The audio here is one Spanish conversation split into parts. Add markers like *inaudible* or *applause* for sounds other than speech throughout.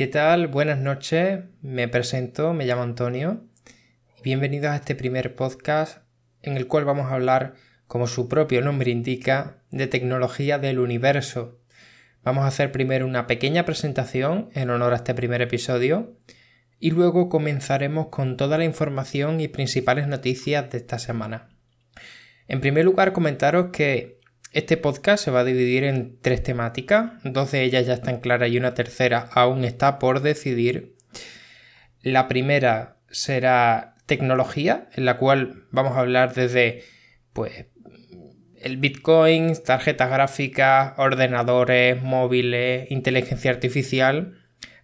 ¿Qué tal? Buenas noches. Me presento, me llamo Antonio. Bienvenidos a este primer podcast en el cual vamos a hablar, como su propio nombre indica, de tecnología del universo. Vamos a hacer primero una pequeña presentación en honor a este primer episodio y luego comenzaremos con toda la información y principales noticias de esta semana. En primer lugar, comentaros que este podcast se va a dividir en tres temáticas, dos de ellas ya están claras y una tercera aún está por decidir. La primera será tecnología, en la cual vamos a hablar desde pues el Bitcoin, tarjetas gráficas, ordenadores, móviles, inteligencia artificial,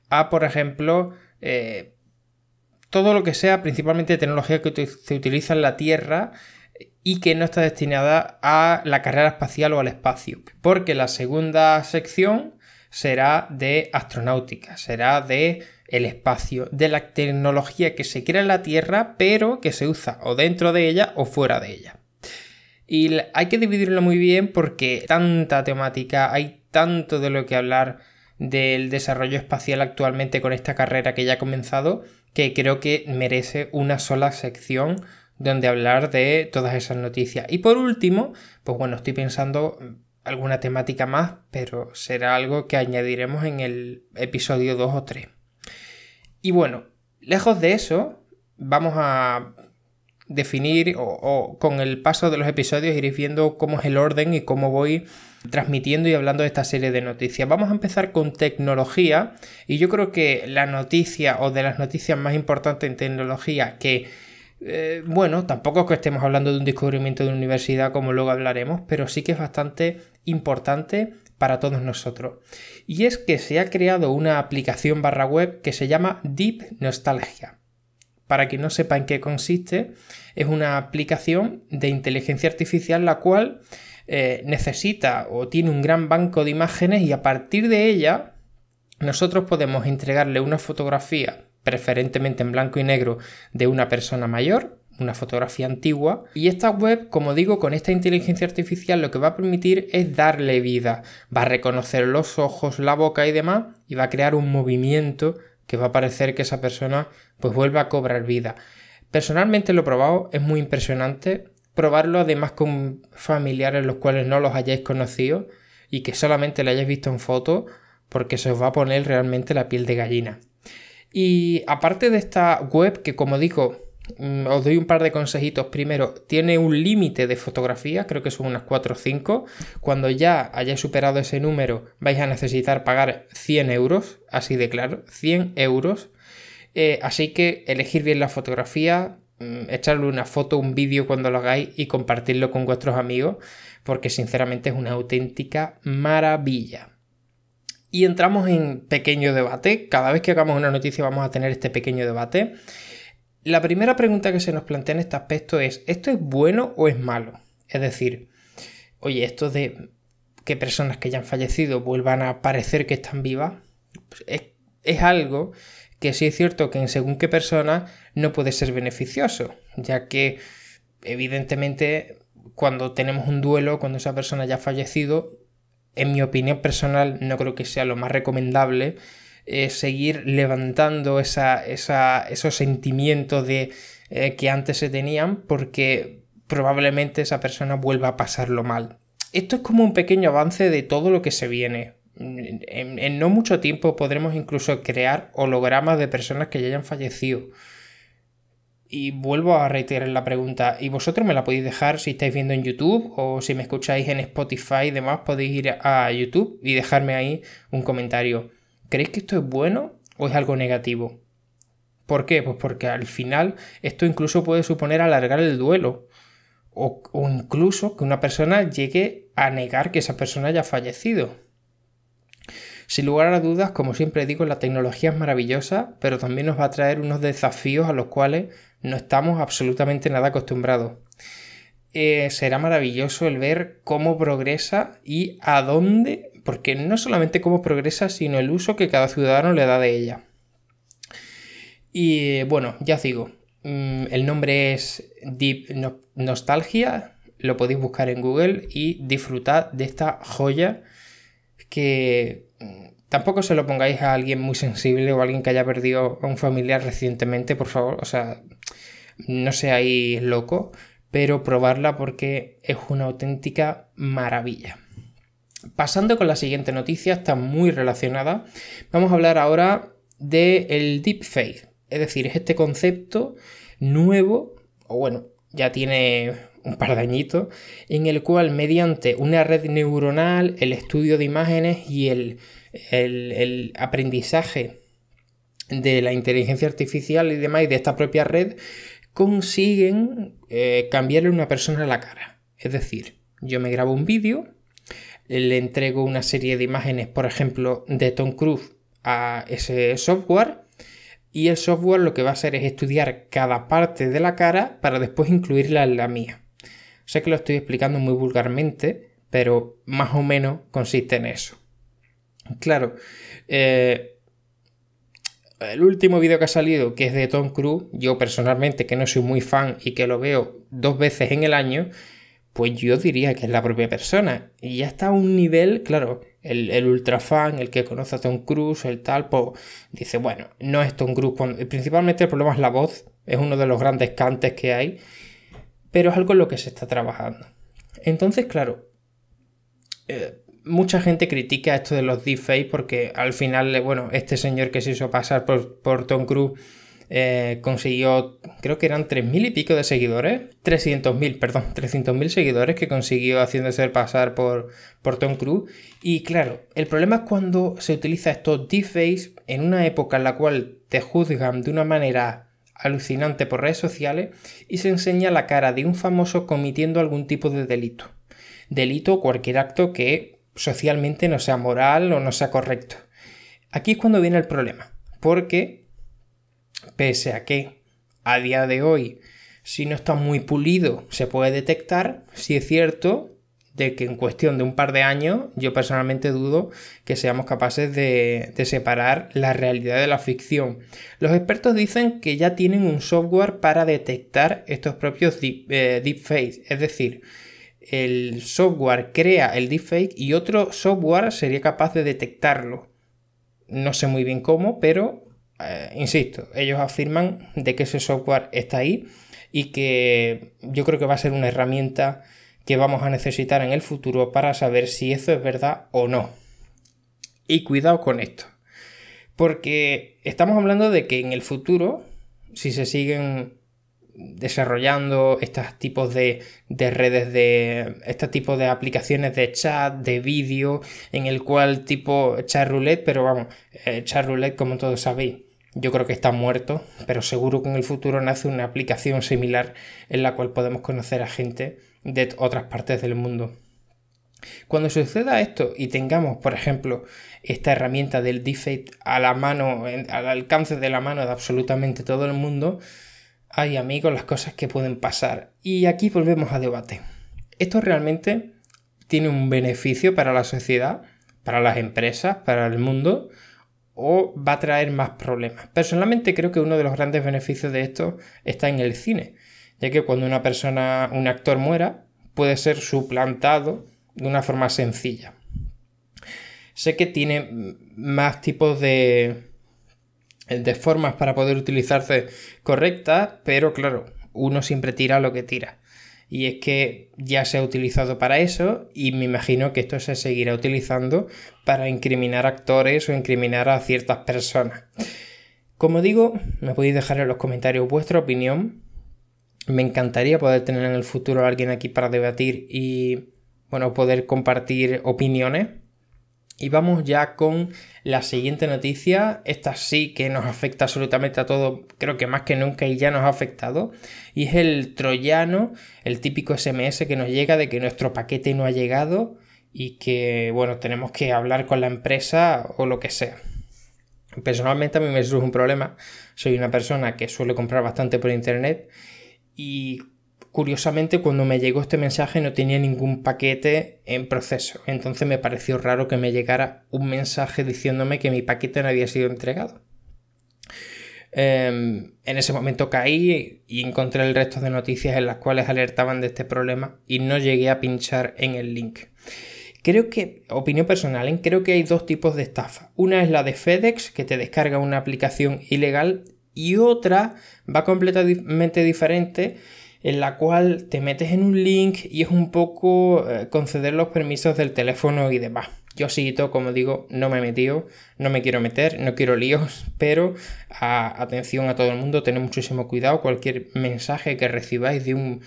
a por ejemplo eh, todo lo que sea principalmente tecnología que se utiliza en la Tierra y que no está destinada a la carrera espacial o al espacio. Porque la segunda sección será de astronáutica, será de el espacio, de la tecnología que se crea en la Tierra, pero que se usa o dentro de ella o fuera de ella. Y hay que dividirlo muy bien porque tanta temática, hay tanto de lo que hablar del desarrollo espacial actualmente con esta carrera que ya ha comenzado, que creo que merece una sola sección donde hablar de todas esas noticias. Y por último, pues bueno, estoy pensando alguna temática más, pero será algo que añadiremos en el episodio 2 o 3. Y bueno, lejos de eso, vamos a definir o, con el paso de los episodios iréis viendo cómo es el orden y cómo voy transmitiendo y hablando de esta serie de noticias. Vamos a empezar con tecnología y yo creo que la noticia o de las noticias más importantes en tecnología que eh, bueno, tampoco es que estemos hablando de un descubrimiento de una universidad como luego hablaremos, pero sí que es bastante importante para todos nosotros. Y es que se ha creado una aplicación barra web que se llama Deep Nostalgia. Para quien no sepa en qué consiste, es una aplicación de inteligencia artificial la cual eh, necesita o tiene un gran banco de imágenes y a partir de ella nosotros podemos entregarle una fotografía preferentemente en blanco y negro, de una persona mayor, una fotografía antigua. Y esta web, como digo, con esta inteligencia artificial lo que va a permitir es darle vida. Va a reconocer los ojos, la boca y demás, y va a crear un movimiento que va a parecer que esa persona pues vuelve a cobrar vida. Personalmente lo he probado, es muy impresionante. Probarlo además con familiares los cuales no los hayáis conocido y que solamente le hayáis visto en foto porque se os va a poner realmente la piel de gallina. Y aparte de esta web, que como digo, mm, os doy un par de consejitos. Primero, tiene un límite de fotografía, creo que son unas 4 o 5. Cuando ya hayáis superado ese número, vais a necesitar pagar 100 euros, así de claro, 100 euros. Eh, así que elegir bien la fotografía, mm, echarle una foto, un vídeo cuando lo hagáis y compartirlo con vuestros amigos, porque sinceramente es una auténtica maravilla. Y entramos en pequeño debate. Cada vez que hagamos una noticia vamos a tener este pequeño debate. La primera pregunta que se nos plantea en este aspecto es, ¿esto es bueno o es malo? Es decir, oye, esto de que personas que ya han fallecido vuelvan a parecer que están vivas, pues es, es algo que sí es cierto que en según qué persona no puede ser beneficioso, ya que evidentemente cuando tenemos un duelo, cuando esa persona ya ha fallecido, en mi opinión personal, no creo que sea lo más recomendable eh, seguir levantando esos sentimientos de, eh, que antes se tenían porque probablemente esa persona vuelva a pasarlo mal. Esto es como un pequeño avance de todo lo que se viene. en no mucho tiempo podremos incluso crear hologramas de personas que ya hayan fallecido. Y vuelvo a reiterar la pregunta, ¿y vosotros me la podéis dejar si estáis viendo en YouTube o si me escucháis en Spotify y demás, podéis ir a YouTube y dejarme ahí un comentario. ¿Creéis que esto es bueno o es algo negativo? ¿Por qué? Pues porque al final esto incluso puede suponer alargar el duelo o, o incluso que una persona llegue a negar que esa persona haya fallecido. Sin lugar a dudas, como siempre digo, la tecnología es maravillosa, pero también nos va a traer unos desafíos a los cuales no estamos absolutamente nada acostumbrados. Eh, será maravilloso el ver cómo progresa y a dónde, porque no solamente cómo progresa, sino el uso que cada ciudadano le da de ella. Y bueno, ya os digo, mm, el nombre es Deep Nostalgia, lo podéis buscar en Google y disfrutad de esta joya que tampoco se lo pongáis a alguien muy sensible o a alguien que haya perdido a un familiar recientemente, por favor. O sea, no seáis locos, pero probarla porque es una auténtica maravilla. Pasando con la siguiente noticia, está muy relacionada. Vamos a hablar ahora del de deepfake. Es decir, es este concepto nuevo, o bueno, ya tiene un par de en el cual mediante una red neuronal, el estudio de imágenes y el, el, aprendizaje de la inteligencia artificial y demás y de esta propia red, consiguen eh, cambiarle a una persona la cara. Es decir, yo me grabo un vídeo, le entrego una serie de imágenes, por ejemplo, de Tom Cruise a ese software y el software lo que va a hacer es estudiar cada parte de la cara para después incluirla en la mía. Sé que lo estoy explicando muy vulgarmente, pero más o menos consiste en eso. Claro, eh, el último vídeo que ha salido, que es de Tom Cruise, yo personalmente que no soy muy fan y que lo veo dos veces en el año, pues yo diría que es la propia persona. Y ya está a un nivel, claro, el, el ultra fan, el que conoce a Tom Cruise, el tal, pues dice, bueno, no es Tom Cruise. Principalmente el problema es la voz, es uno de los grandes cantes que hay pero es algo en lo que se está trabajando. Entonces, claro, eh, mucha gente critica esto de los deepfakes porque al final, bueno, este señor que se hizo pasar por, por Tom Cruise eh, consiguió, creo que eran 3.000 y pico de seguidores, 300.000, perdón, *laughs* 300.000 seguidores que consiguió haciéndose pasar por, por Tom Cruise. Y claro, el problema es cuando se utiliza estos deepfakes en una época en la cual te juzgan de una manera alucinante por redes sociales y se enseña la cara de un famoso cometiendo algún tipo de delito. Delito o cualquier acto que socialmente no sea moral o no sea correcto. Aquí es cuando viene el problema, porque pese a que a día de hoy, si no está muy pulido, se puede detectar, si es cierto de que en cuestión de un par de años yo personalmente dudo que seamos capaces de, separar la realidad de la ficción. Los expertos dicen que ya tienen un software para detectar estos propios deep, eh, deepfakes, es decir, el software crea el deepfake y otro software sería capaz de detectarlo. No sé muy bien cómo, pero eh, insisto, ellos afirman de que ese software está ahí y que yo creo que va a ser una herramienta que vamos a necesitar en el futuro para saber si eso es verdad o no. Y cuidado con esto. Porque estamos hablando de que en el futuro, si se siguen desarrollando estos tipos de, redes de estos tipos de aplicaciones de chat, de vídeo, en el cual tipo chat roulette, pero vamos, eh, chat roulette como todos sabéis, yo creo que está muerto, pero seguro que en el futuro nace una aplicación similar en la cual podemos conocer a gente de otras partes del mundo. Cuando suceda esto y tengamos, por ejemplo, esta herramienta del deepfake a la mano, al alcance de la mano de absolutamente todo el mundo, hay amigos las cosas que pueden pasar. Y aquí volvemos a debate. ¿Esto realmente tiene un beneficio para la sociedad, para las empresas, para el mundo? ¿O va a traer más problemas? Personalmente creo que uno de los grandes beneficios de esto está en el cine ya que cuando una persona, un actor muera, puede ser suplantado de una forma sencilla. Sé que tiene más tipos de, de formas para poder utilizarse correctas, pero claro, uno siempre tira lo que tira. Y es que ya se ha utilizado para eso y me imagino que esto se seguirá utilizando para incriminar actores o incriminar a ciertas personas. Como digo, me podéis dejar en los comentarios vuestra opinión me encantaría poder tener en el futuro a alguien aquí para debatir y, bueno, poder compartir opiniones. Y vamos ya con la siguiente noticia. Esta sí que nos afecta absolutamente a todo, creo que más que nunca y ya nos ha afectado. Y es el troyano, el típico SMS que nos llega de que nuestro paquete no ha llegado y que, bueno, tenemos que hablar con la empresa o lo que sea. Personalmente a mí me surge un problema. Soy una persona que suele comprar bastante por internet y curiosamente cuando me llegó este mensaje no tenía ningún paquete en proceso. Entonces me pareció raro que me llegara un mensaje diciéndome que mi paquete no había sido entregado. Em, en ese momento caí y encontré el resto de noticias en las cuales alertaban de este problema y no llegué a pinchar en el link. Creo que, opinión personal, ¿eh? creo que hay dos tipos de estafa. Una es la de FedEx, que te descarga una aplicación ilegal, y otra va completamente diferente, en la cual te metes en un link y es un poco eh, conceder los permisos del teléfono y demás. Yo sí, como digo, no me he metido, no me quiero meter, no quiero líos, *laughs* pero atención a todo el mundo, tened muchísimo cuidado. Cualquier mensaje que recibáis de un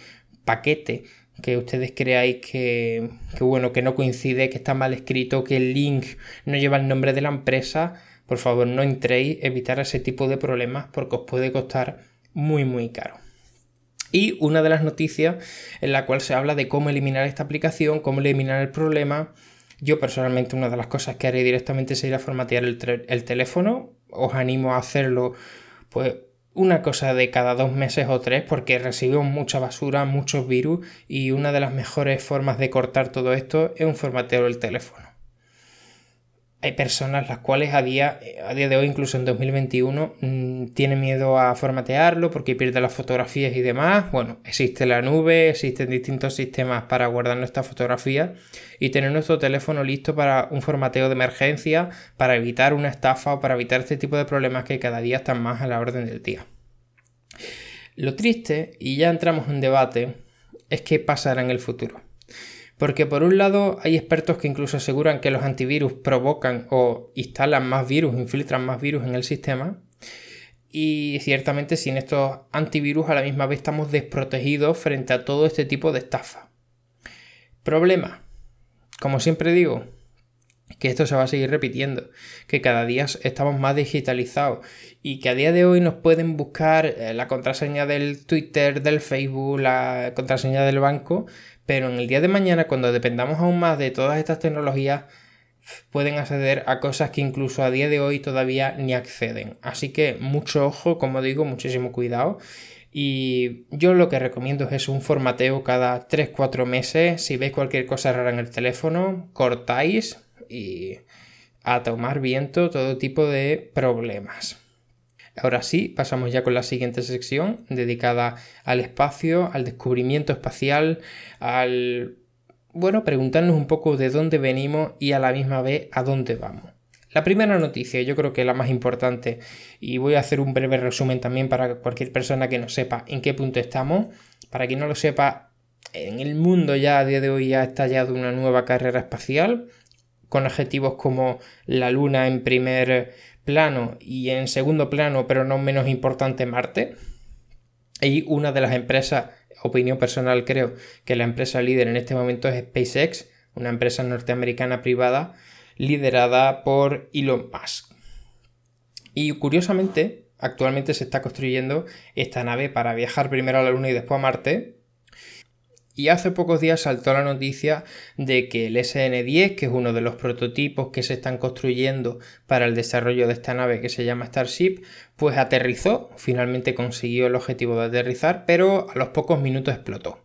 paquete que ustedes creáis que, que, bueno, que no coincide, que está mal escrito, que el link no lleva el nombre de la empresa, por favor no entréis, evitar ese tipo de problemas porque os puede costar muy muy caro. Y una de las noticias en la cual se habla de cómo eliminar esta aplicación, cómo eliminar el problema. Yo personalmente una de las cosas que haré directamente a formatear el, el teléfono. Os animo a hacerlo pues una cosa de cada dos meses o tres porque recibimos mucha basura, muchos virus y una de las mejores formas de cortar todo esto es un formateo del teléfono. Hay personas las cuales a día, a día de hoy, incluso en 2021, mm, tienen miedo a formatearlo porque pierde las fotografías y demás. Bueno, existe la nube, existen distintos sistemas para guardar nuestras fotografías y tener nuestro teléfono listo para un formateo de emergencia, para evitar una estafa o para evitar este tipo de problemas que cada día están más a la orden del día. Lo triste, y ya entramos en debate, es qué pasará en el futuro. Porque por un lado hay expertos que incluso aseguran que los antivirus provocan o instalan más virus, infiltran más virus en el sistema. Y ciertamente sin estos antivirus a la misma vez estamos desprotegidos frente a todo este tipo de estafa. Problema. Como siempre digo, que esto se va a seguir repitiendo, que cada día estamos más digitalizados y que a día de hoy nos pueden buscar eh, la contraseña del Twitter, del Facebook, la contraseña del banco, pero en el día de mañana, cuando dependamos aún más de todas estas tecnologías, pueden acceder a cosas que incluso a día de hoy todavía ni acceden. Así que mucho ojo, como digo, muchísimo cuidado. Y yo lo que recomiendo es un formateo cada 3-4 meses. Si veis cualquier cosa rara en el teléfono, cortáis y a tomar viento todo tipo de problemas. Ahora sí, pasamos ya con la siguiente sección dedicada al espacio, al descubrimiento espacial, al... bueno, preguntarnos un poco de dónde venimos y a la misma vez a dónde vamos. La primera noticia, yo creo que la más importante, y voy a hacer un breve resumen también para cualquier persona que no sepa en qué punto estamos. Para quien no lo sepa, en el mundo ya a día de hoy ha estallado una nueva carrera espacial con objetivos como la Luna en primer plano y en segundo plano, pero no menos importante, Marte. Y una de las empresas, opinión personal creo, que la empresa líder en este momento es SpaceX, una empresa norteamericana privada liderada por Elon Musk. Y curiosamente, actualmente se está construyendo esta nave para viajar primero a la Luna y después a Marte, y hace pocos días saltó la noticia de que el SN-10, que es uno de los prototipos que se están construyendo para el desarrollo de esta nave que se llama Starship, pues aterrizó, finalmente consiguió el objetivo de aterrizar, pero a los pocos minutos explotó.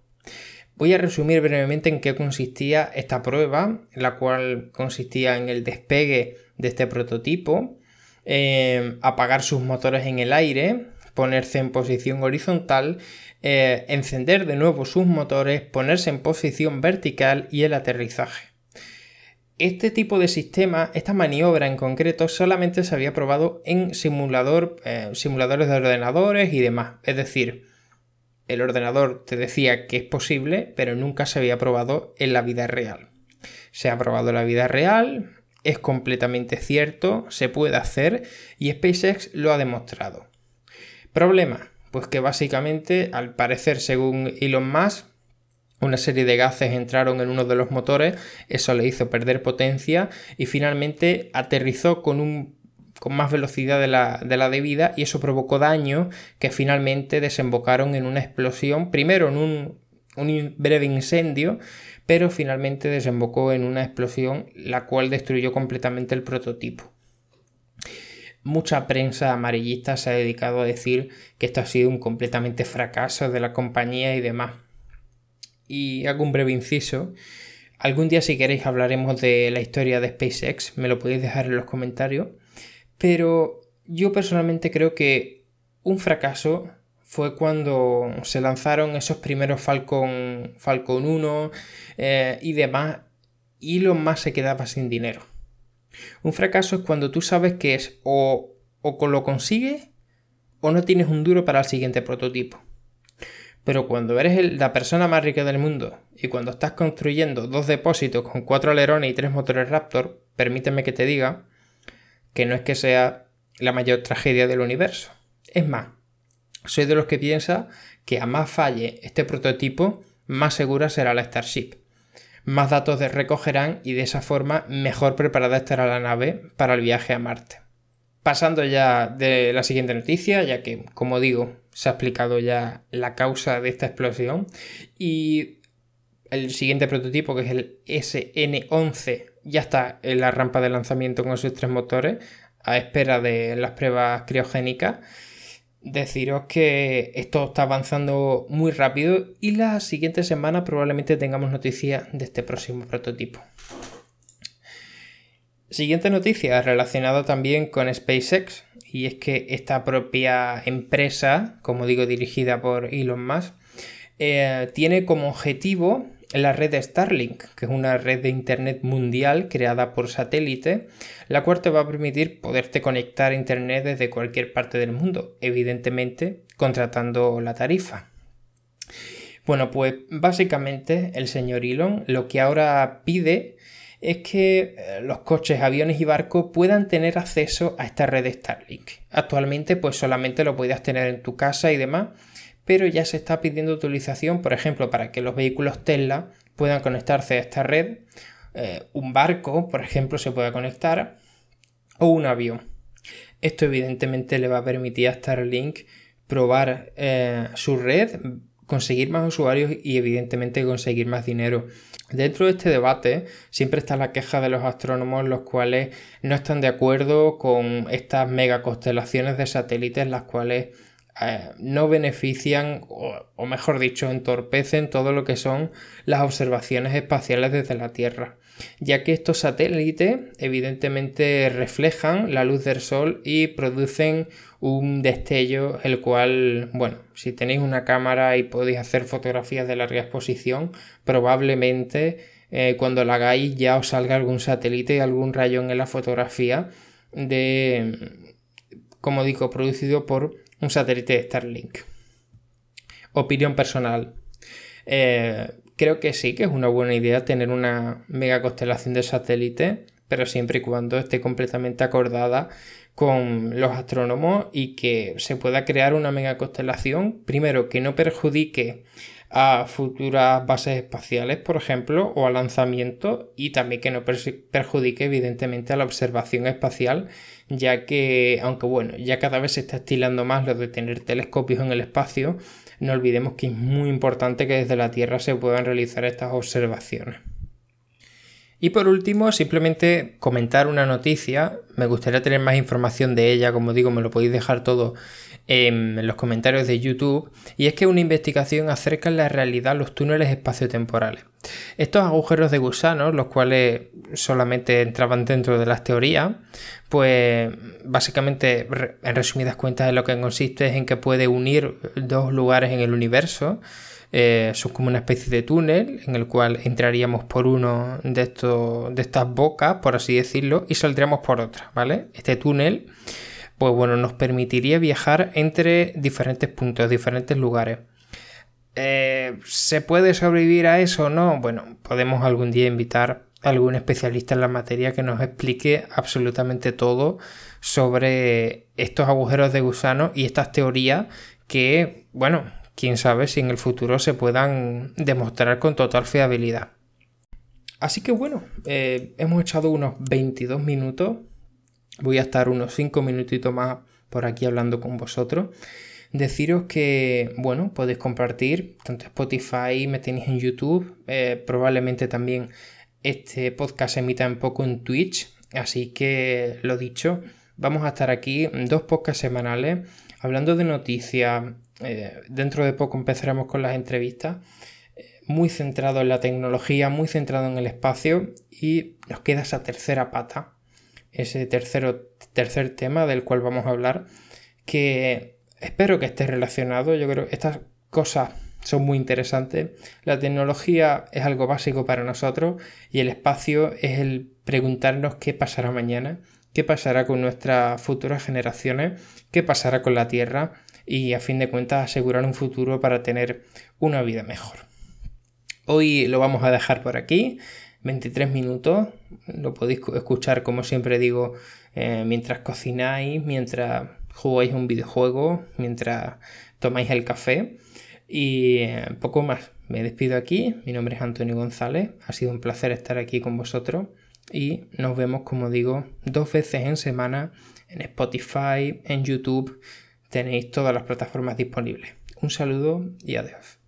Voy a resumir brevemente en qué consistía esta prueba, la cual consistía en el despegue de este prototipo, eh, apagar sus motores en el aire, ponerse en posición horizontal eh, encender de nuevo sus motores, ponerse en posición vertical y el aterrizaje. Este tipo de sistema, esta maniobra en concreto, solamente se había probado en simulador, eh, simuladores de ordenadores y demás. Es decir, el ordenador te decía que es posible, pero nunca se había probado en la vida real. Se ha probado en la vida real, es completamente cierto, se puede hacer y SpaceX lo ha demostrado. Problema, pues que básicamente, al parecer, según Elon Musk, una serie de gases entraron en uno de los motores, eso le hizo perder potencia y finalmente aterrizó con un con más velocidad de la, de la debida y eso provocó daños que finalmente desembocaron en una explosión, primero en un, un breve incendio, pero finalmente desembocó en una explosión la cual destruyó completamente el prototipo mucha prensa amarillista se ha dedicado a decir que esto ha sido un completamente fracaso de la compañía y demás. Y hago un breve inciso. Algún día si queréis hablaremos de la historia de SpaceX, me lo podéis dejar en los comentarios. Pero yo personalmente creo que un fracaso fue cuando se lanzaron esos primeros Falcon, Falcon 1 eh, y demás y Elon Musk se quedaba sin dinero. Un fracaso es cuando tú sabes que es o, o lo consigues o no tienes un duro para el siguiente prototipo. Pero cuando eres la persona más rica del mundo y cuando estás construyendo dos depósitos con cuatro alerones y tres motores Raptor, permíteme que te diga que no es que sea la mayor tragedia del universo. Es más, soy de los que piensa que a más falle este prototipo, más segura será la Starship. Más datos recogerán y de esa forma mejor preparada estará la nave para el viaje a Marte. Pasando ya de la siguiente noticia, ya que, como digo, se ha explicado ya la causa de esta explosión. Y el siguiente prototipo, que es el SN11, ya está en la rampa de lanzamiento con sus tres motores, a espera de las pruebas criogénicas deciros que esto está avanzando muy rápido y la siguiente semana probablemente tengamos noticias de este próximo prototipo. Siguiente noticia relacionada también con SpaceX y es que esta propia empresa, como digo dirigida por Elon Musk, eh, tiene como objetivo la red Starlink, que es una red de Internet mundial creada por satélite, la cual te va a permitir poderte conectar a Internet desde cualquier parte del mundo, evidentemente contratando la tarifa. Bueno, pues básicamente el señor Elon lo que ahora pide es que eh, los coches, aviones y barcos puedan tener acceso a esta red Starlink. Actualmente pues solamente lo puedes tener en tu casa y demás, pero ya se está pidiendo utilización, por ejemplo, para que los vehículos Tesla puedan conectarse a esta red, eh, un barco, por ejemplo, se pueda conectar, o un avión. Esto evidentemente le va a permitir a Starlink probar eh, su red, conseguir más usuarios y evidentemente conseguir más dinero. Dentro de este debate siempre está la queja de los astrónomos los cuales no están de acuerdo con estas mega constelaciones de satélites las cuales eh, no benefician o, mejor dicho entorpecen todo lo que son las observaciones espaciales desde la Tierra ya que estos satélites evidentemente reflejan la luz del sol y producen un destello el cual bueno si tenéis una cámara y podéis hacer fotografías de larga exposición probablemente eh, cuando la hagáis ya os salga algún satélite y algún rayón en la fotografía de como digo producido por un satélite de Starlink. Opinión personal. Eh, creo que sí, que es una buena idea tener una mega constelación de satélite, pero siempre y cuando esté completamente acordada con los astrónomos y que se pueda crear una mega constelación, primero que no perjudique a futuras bases espaciales, por ejemplo, o a lanzamiento, y también que no perjudique evidentemente a la observación espacial, ya que, aunque bueno, ya cada vez se está estilando más lo de tener telescopios en el espacio, no olvidemos que es muy importante que desde la Tierra se puedan realizar estas observaciones. Y por último, simplemente comentar una noticia. Me gustaría tener más información de ella, como digo, me lo podéis dejar todo en los comentarios de YouTube, y es que una investigación acerca en la realidad los túneles espaciotemporales. Estos agujeros de gusano, los cuales solamente entraban dentro de las teorías, pues básicamente, en resumidas cuentas, lo que consiste es en que puede unir dos lugares en el universo. Eh, son como una especie de túnel en el cual entraríamos por uno de, estos, de estas bocas, por así decirlo, y saldríamos por otra, ¿vale? Este túnel pues bueno, nos permitiría viajar entre diferentes puntos, diferentes lugares. Eh, ¿Se puede sobrevivir a eso o no? Bueno, podemos algún día invitar a algún especialista en la materia que nos explique absolutamente todo sobre estos agujeros de gusano y estas teorías que, bueno, quién sabe si en el futuro se puedan demostrar con total fiabilidad. Así que bueno, eh, hemos echado unos 22 minutos Voy a estar unos 5 minutitos más por aquí hablando con vosotros. Deciros que, bueno, podéis compartir tanto Spotify, me tenéis en YouTube, eh, probablemente también este podcast se emita un poco en Twitch, así que lo dicho, vamos a estar aquí dos podcasts semanales hablando de noticias. Eh, dentro de poco empezaremos con las entrevistas, eh, muy centrado en la tecnología, muy centrado en el espacio y nos queda esa tercera pata ese tercero, tercer tema del cual vamos a hablar, que espero que esté relacionado. Yo creo que estas cosas son muy interesantes. La tecnología es algo básico para nosotros y el espacio es el preguntarnos qué pasará mañana, qué pasará con nuestras futuras generaciones, qué pasará con la Tierra y a fin de cuentas asegurar un futuro para tener una vida mejor. Hoy lo vamos a dejar por aquí, 23 minutos, lo podéis escuchar como siempre digo eh, mientras cocináis, mientras jugáis un videojuego, mientras tomáis el café y eh, poco más. Me despido aquí, mi nombre es Antonio González, ha sido un placer estar aquí con vosotros y nos vemos como digo dos veces en semana en Spotify, en YouTube, tenéis todas las plataformas disponibles. Un saludo y adiós.